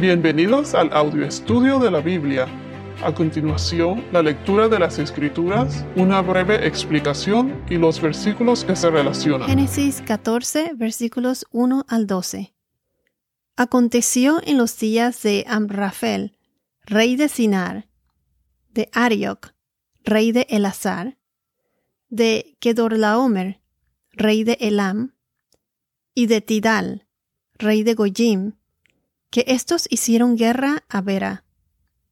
Bienvenidos al audio estudio de la Biblia. A continuación, la lectura de las Escrituras, una breve explicación y los versículos que se relacionan. Génesis 14, versículos 1 al 12. Aconteció en los días de Amrafel, rey de Sinar, de Arioc, rey de Elazar, de Kedorlaomer, rey de Elam, y de Tidal, rey de Goyim, que estos hicieron guerra a Bera,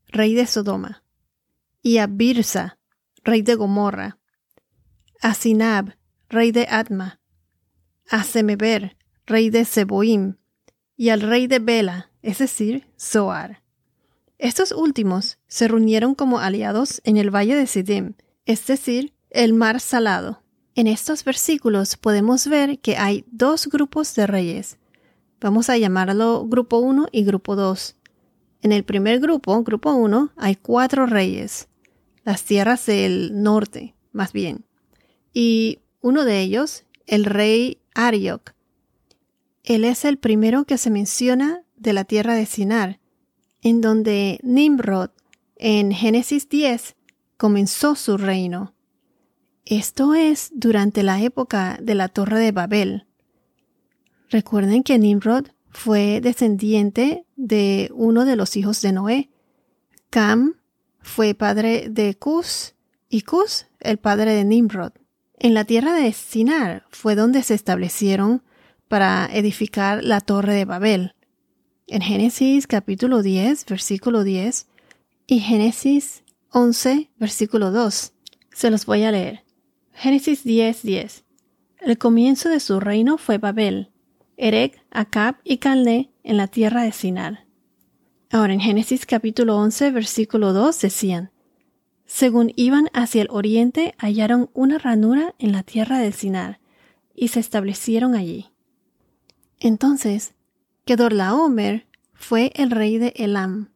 rey de Sodoma, y a Birsa, rey de Gomorra, a Sinab, rey de Adma, a Semeber, rey de Seboim, y al rey de Bela, es decir, Zoar. Estos últimos se reunieron como aliados en el valle de Sidim, es decir, el mar salado. En estos versículos podemos ver que hay dos grupos de reyes, Vamos a llamarlo grupo 1 y grupo 2. En el primer grupo, grupo 1, hay cuatro reyes, las tierras del norte, más bien. Y uno de ellos, el rey Arioc. Él es el primero que se menciona de la tierra de Sinar, en donde Nimrod, en Génesis 10, comenzó su reino. Esto es durante la época de la Torre de Babel. Recuerden que Nimrod fue descendiente de uno de los hijos de Noé. Cam fue padre de Cus y Cus el padre de Nimrod. En la tierra de Sinar fue donde se establecieron para edificar la torre de Babel. En Génesis capítulo 10, versículo 10 y Génesis 11, versículo 2. Se los voy a leer. Génesis 10, 10. El comienzo de su reino fue Babel, Erec, Acab y Calné en la tierra de Sinar. Ahora en Génesis capítulo 11 versículo 2 decían, según iban hacia el oriente hallaron una ranura en la tierra de Sinar y se establecieron allí. Entonces, Kedorlaomer fue el rey de Elam.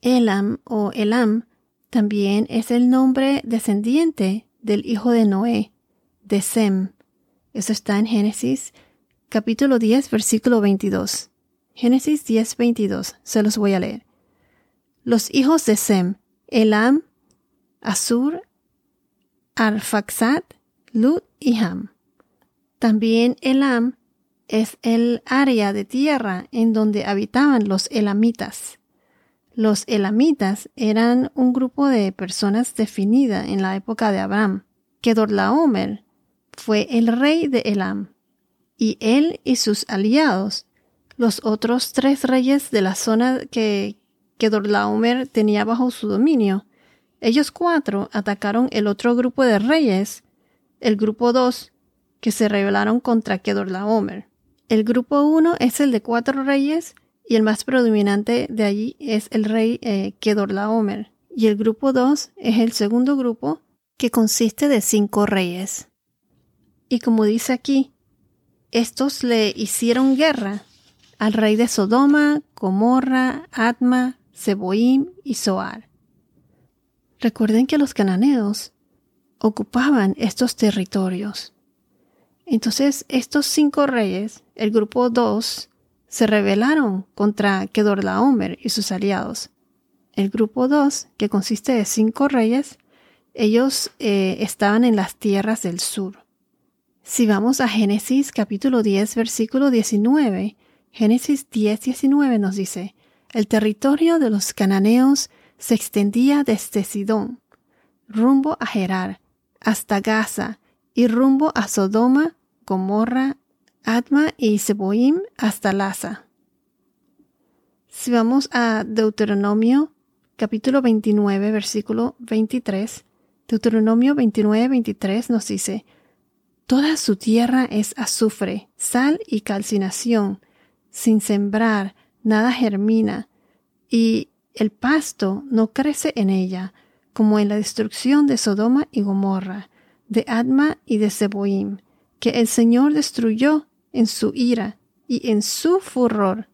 Elam o Elam también es el nombre descendiente del hijo de Noé, de Sem. Eso está en Génesis capítulo 10, versículo 22. Génesis 10, 22. Se los voy a leer. Los hijos de Sem, Elam, Asur, Arfaxad, Lut y Ham. También Elam es el área de tierra en donde habitaban los elamitas. Los elamitas eran un grupo de personas definida en la época de Abraham. Kedorlaomer fue el rey de Elam y él y sus aliados, los otros tres reyes de la zona que, Kedorlaomer tenía bajo su dominio. Ellos cuatro atacaron el otro grupo de reyes, el grupo dos, que se rebelaron contra Kedorlaomer. El grupo uno es el de cuatro reyes y el más predominante de allí es el rey eh, Kedorlaomer. Y el grupo dos es el segundo grupo que consiste de cinco reyes. Y como dice aquí, estos le hicieron guerra al rey de Sodoma, Gomorra, Adma, Seboim y Zoar. Recuerden que los cananeos ocupaban estos territorios. Entonces estos cinco reyes, el grupo dos, se rebelaron contra Kedorlaomer y sus aliados. El grupo dos, que consiste de cinco reyes, ellos eh, estaban en las tierras del sur. Si vamos a Génesis capítulo 10, versículo 19, Génesis 10, 19 nos dice, el territorio de los cananeos se extendía desde Sidón, rumbo a Gerar, hasta Gaza, y rumbo a Sodoma, Gomorra, Adma y Seboim hasta Laza. Si vamos a Deuteronomio capítulo 29, versículo 23, Deuteronomio 29, 23 nos dice, Toda su tierra es azufre, sal y calcinación. Sin sembrar, nada germina, y el pasto no crece en ella, como en la destrucción de Sodoma y Gomorra, de Adma y de Seboim, que el Señor destruyó en su ira y en su furor.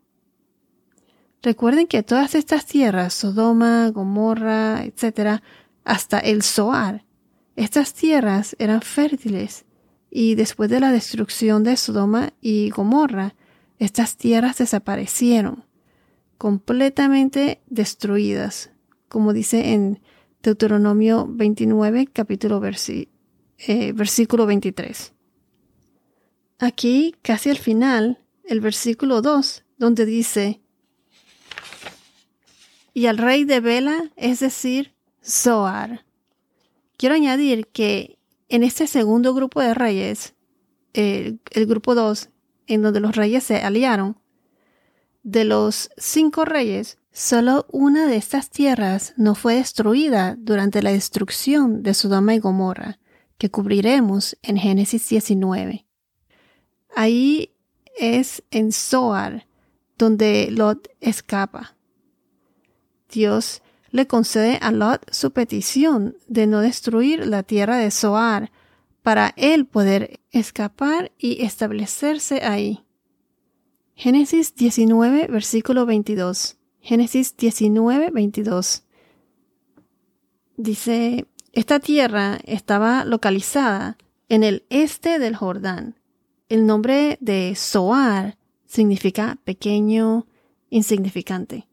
Recuerden que todas estas tierras, Sodoma, Gomorra, etc., hasta el Zoar, estas tierras eran fértiles y después de la destrucción de Sodoma y Gomorra, estas tierras desaparecieron. completamente destruidas, como dice en Deuteronomio 29, capítulo eh, versículo 23. Aquí, casi al final, el versículo 2, donde dice, y al rey de Bela, es decir, Zoar. Quiero añadir que en este segundo grupo de reyes, el grupo 2, en donde los reyes se aliaron, de los cinco reyes, solo una de estas tierras no fue destruida durante la destrucción de Sodoma y Gomorra, que cubriremos en Génesis 19. Ahí es en Zoar donde Lot escapa. Dios le concede a Lot su petición de no destruir la tierra de Zoar para él poder escapar y establecerse ahí. Génesis 19, versículo 22. Génesis 19, 22. Dice, esta tierra estaba localizada en el este del Jordán. El nombre de Zoar significa pequeño, insignificante.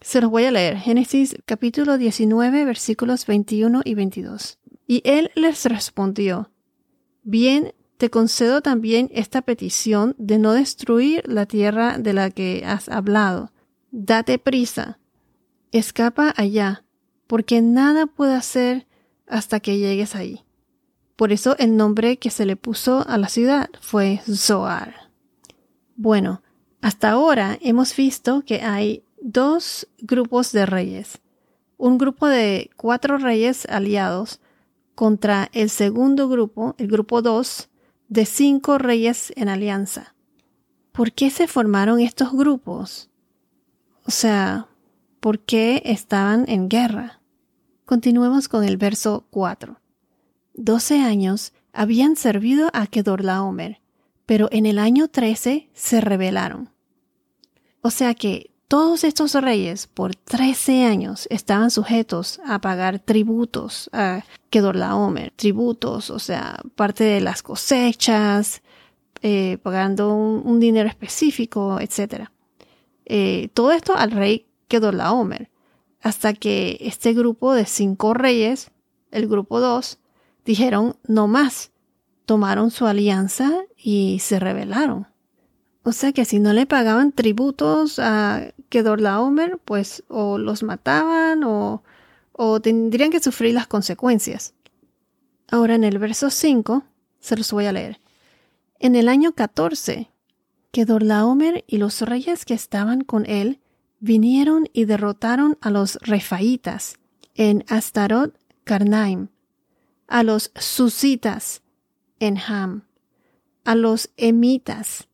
Se los voy a leer. Génesis capítulo 19 versículos 21 y 22. Y él les respondió, Bien, te concedo también esta petición de no destruir la tierra de la que has hablado. Date prisa, escapa allá, porque nada puedo hacer hasta que llegues ahí. Por eso el nombre que se le puso a la ciudad fue Zoar. Bueno, hasta ahora hemos visto que hay dos grupos de reyes. Un grupo de cuatro reyes aliados contra el segundo grupo, el grupo 2, de cinco reyes en alianza. ¿Por qué se formaron estos grupos? O sea, ¿por qué estaban en guerra? Continuemos con el verso 4. Doce años habían servido a Kedorlaomer, pero en el año 13 se rebelaron. O sea que todos estos reyes por 13 años estaban sujetos a pagar tributos a Kedorlaomer, tributos, o sea, parte de las cosechas, eh, pagando un, dinero específico, etc. Eh, todo esto al rey Kedorlaomer, hasta que este grupo de cinco reyes, el grupo 2, dijeron no más, tomaron su alianza y se rebelaron. O sea que si no le pagaban tributos a Kedorlaomer, pues o los mataban o, o tendrían que sufrir las consecuencias. Ahora en el verso 5 se los voy a leer. En el año 14, Kedorlaomer y los reyes que estaban con él vinieron y derrotaron a los refaitas en Astarot Karnaim, a los susitas en Ham, a los emitas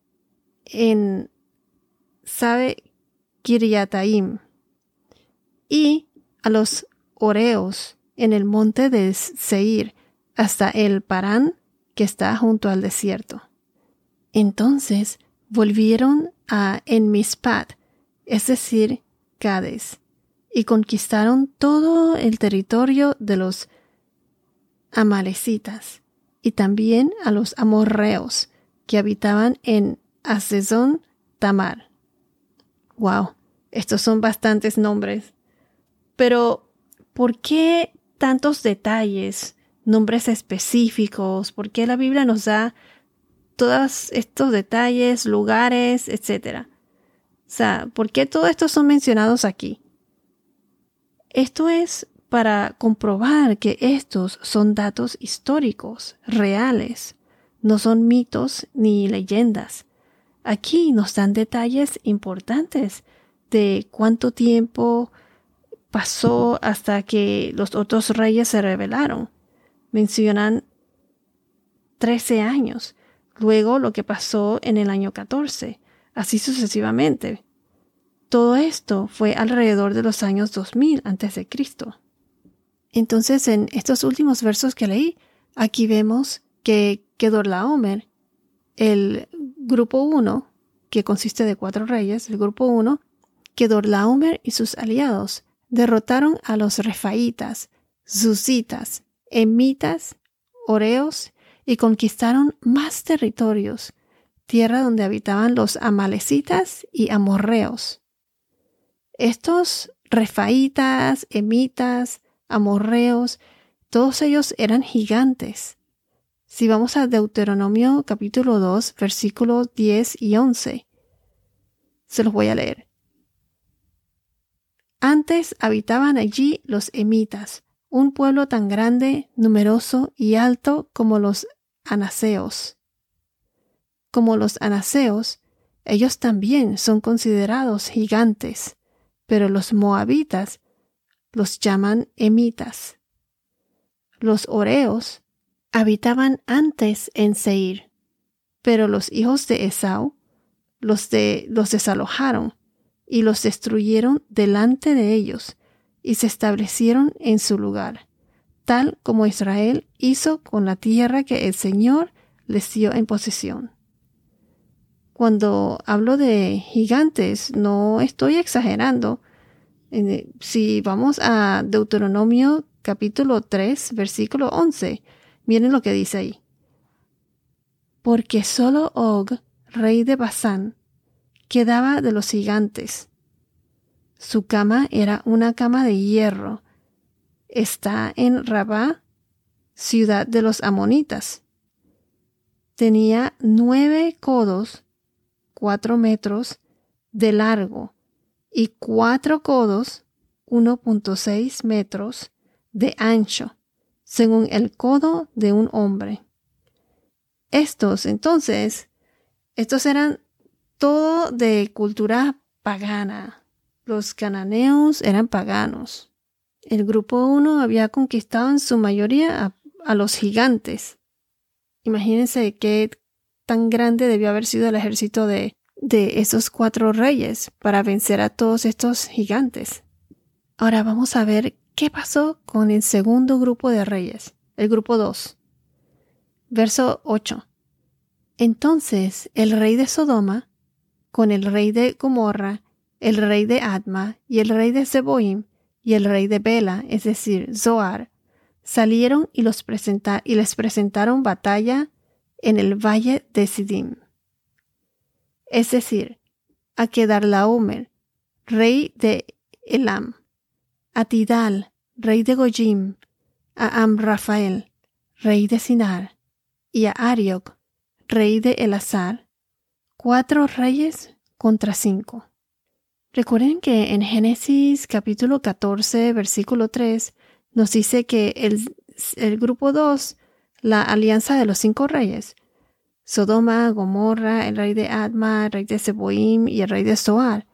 en Sabe Kiryataim y a los Oreos en el monte de Seir hasta el Parán que está junto al desierto. Entonces volvieron a Enmispat, es decir, Cades, y conquistaron todo el territorio de los amalecitas y también a los amorreos que habitaban en Asesón Tamar. Wow, estos son bastantes nombres. Pero, ¿por qué tantos detalles, nombres específicos? ¿Por qué la Biblia nos da todos estos detalles, lugares, etcétera? O sea, ¿por qué todos estos son mencionados aquí? Esto es para comprobar que estos son datos históricos, reales, no son mitos ni leyendas. Aquí nos dan detalles importantes de cuánto tiempo pasó hasta que los otros reyes se rebelaron. Mencionan 13 años, luego lo que pasó en el año 14, así sucesivamente. Todo esto fue alrededor de los años 2000 a.C. Entonces, en estos últimos versos que leí, aquí vemos que Kedorlaomer, el grupo 1, que consiste de cuatro reyes, el grupo 1, que Dorlaomer y sus aliados derrotaron a los refaitas, zusitas, emitas, oreos y conquistaron más territorios, tierra donde habitaban los amalecitas y amorreos. Estos refaitas, emitas, amorreos, todos ellos eran gigantes. Si vamos a Deuteronomio capítulo 2, versículos 10 y 11, se los voy a leer. Antes habitaban allí los emitas, un pueblo tan grande, numeroso y alto como los anaseos. Como los anaseos, ellos también son considerados gigantes, pero los moabitas los llaman emitas. Los oreos habitaban antes en Seir, pero los hijos de Esau los, de, los desalojaron y los destruyeron delante de ellos y se establecieron en su lugar, tal como Israel hizo con la tierra que el Señor les dio en posesión. Cuando hablo de gigantes, no estoy exagerando. Si vamos a Deuteronomio capítulo 3, versículo 11, miren lo que dice ahí. Porque solo Og, rey de Basán, quedaba de los gigantes. Su cama era una cama de hierro. Está en Rabá, ciudad de los amonitas. Tenía nueve codos cuatro metros de largo y cuatro codos, 1.6 metros de ancho, según el codo de un hombre. Estos, entonces, estos eran todo de cultura pagana. Los cananeos eran paganos. El grupo 1 había conquistado en su mayoría a, a los gigantes. Imagínense qué tan grande debió haber sido el ejército de, de esos cuatro reyes para vencer a todos estos gigantes. Ahora vamos a ver qué pasó con el segundo grupo de reyes, el grupo 2. Verso 8. Entonces el rey de Sodoma, con el rey de Gomorra, el rey de Adma y el rey de Zeboim y el rey de Bela, es decir, Zoar, salieron y, les presentaron batalla en el valle de Sidim. Es decir, a Kedarlaomer, rey de Elam, a Tidal, rey de Gojim, a Amrafael, rey de Sinar, y a Ariok, rey de Elazar, cuatro reyes contra cinco. Recuerden que en Génesis capítulo 14, versículo 3, nos dice que el, el grupo 2 la alianza de los cinco reyes, Sodoma, Gomorra, el rey de Adma, el rey de Seboim y el rey de Soar.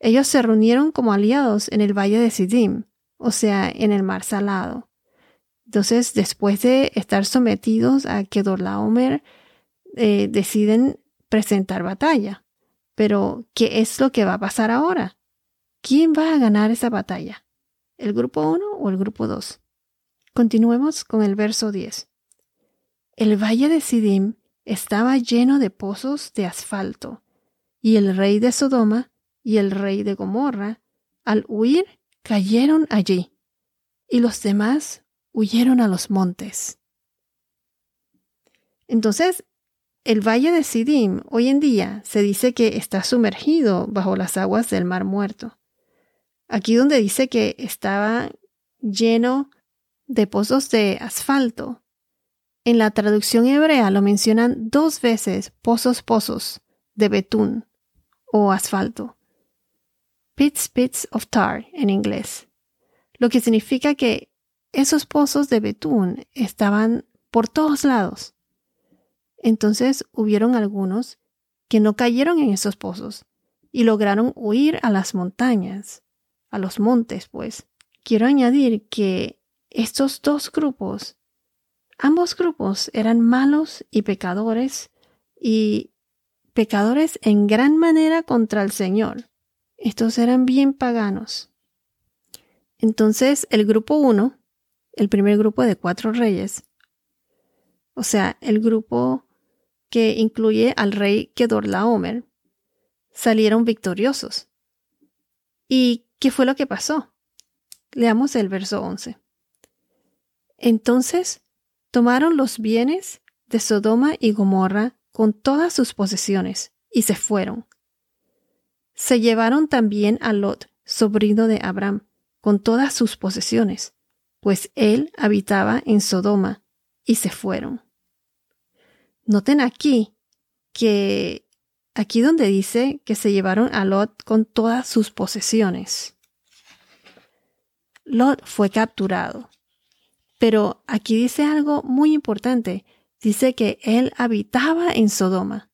Ellos se reunieron como aliados en el valle de Sidim, o sea, en el mar salado. Entonces, después de estar sometidos a Kedorlaomer, eh, deciden presentar batalla. Pero, ¿qué es lo que va a pasar ahora? ¿Quién va a ganar esa batalla? ¿El grupo 1 o el grupo 2? Continuemos con el verso 10. El valle de Sidim estaba lleno de pozos de asfalto, y el rey de Sodoma y el rey de Gomorra, al huir, cayeron allí, y los demás huyeron a los montes. Entonces, el valle de Sidim hoy en día se dice que está sumergido bajo las aguas del Mar Muerto. Aquí donde dice que estaba lleno de pozos de asfalto, en la traducción hebrea lo mencionan dos veces pozos pozos de betún o asfalto. Pits pits of tar en inglés. Lo que significa que esos pozos de betún estaban por todos lados. Entonces hubieron algunos que no cayeron en esos pozos y lograron huir a las montañas, a los montes, pues. Quiero añadir que estos dos grupos Ambos grupos eran malos y pecadores y pecadores en gran manera contra el Señor. Estos eran bien paganos. Entonces el grupo 1, el primer grupo de cuatro reyes, o sea, el grupo que incluye al rey Kedorlaomer, salieron victoriosos. ¿Y qué fue lo que pasó? Leamos el verso 11. Entonces tomaron los bienes de Sodoma y Gomorra con todas sus posesiones y se fueron. Se llevaron también a Lot, sobrino de Abraham, con todas sus posesiones, pues él habitaba en Sodoma, y se fueron. Noten aquí que aquí donde dice que se llevaron a Lot con todas sus posesiones. Lot fue capturado. Pero aquí dice algo muy importante. Dice que él habitaba en Sodoma.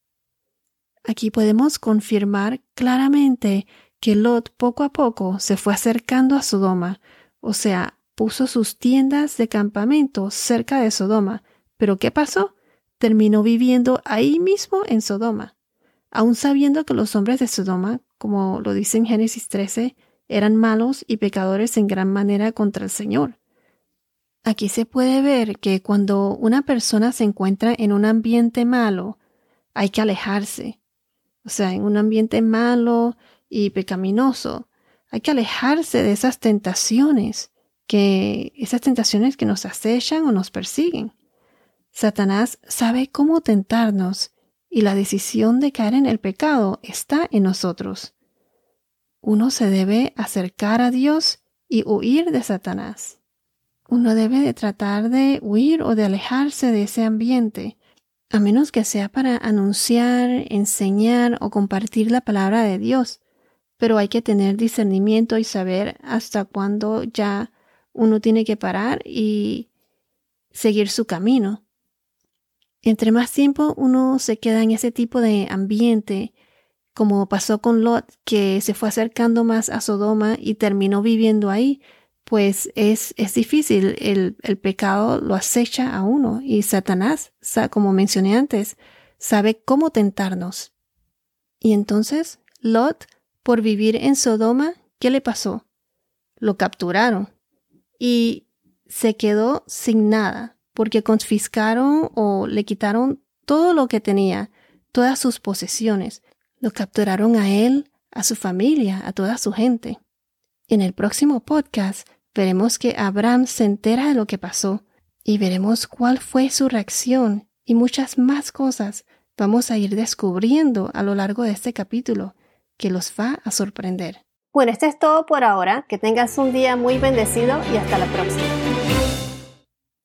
Aquí podemos confirmar claramente que Lot poco a poco se fue acercando a Sodoma, o sea, puso sus tiendas de campamento cerca de Sodoma. Pero ¿qué pasó? Terminó viviendo ahí mismo en Sodoma, aun sabiendo que los hombres de Sodoma, como lo dice en Génesis 13, eran malos y pecadores en gran manera contra el Señor. Aquí se puede ver que cuando una persona se encuentra en un ambiente malo, hay que alejarse. O sea, en un ambiente malo y pecaminoso, hay que alejarse de esas tentaciones, que esas tentaciones que nos acechan o nos persiguen. Satanás sabe cómo tentarnos y la decisión de caer en el pecado está en nosotros. Uno se debe acercar a Dios y huir de Satanás. Uno debe de tratar de huir o de alejarse de ese ambiente, a menos que sea para anunciar, enseñar o compartir la palabra de Dios. Pero hay que tener discernimiento y saber hasta cuándo ya uno tiene que parar y seguir su camino. Entre más tiempo uno se queda en ese tipo de ambiente, como pasó con Lot, que se fue acercando más a Sodoma y terminó viviendo ahí, pues es, es difícil, el, el, pecado lo acecha a uno y Satanás, como mencioné antes, sabe cómo tentarnos. Y entonces, Lot, por vivir en Sodoma, ¿qué le pasó? Lo capturaron y se quedó sin nada, porque confiscaron o le quitaron todo lo que tenía, todas sus posesiones, lo capturaron a él, a su familia, a toda su gente. En el próximo podcast veremos que Abraham se entera de lo que pasó y veremos cuál fue su reacción y muchas más cosas vamos a ir descubriendo a lo largo de este capítulo que los va a sorprender. Bueno, esto es todo por ahora. Que tengas un día muy bendecido y hasta la próxima.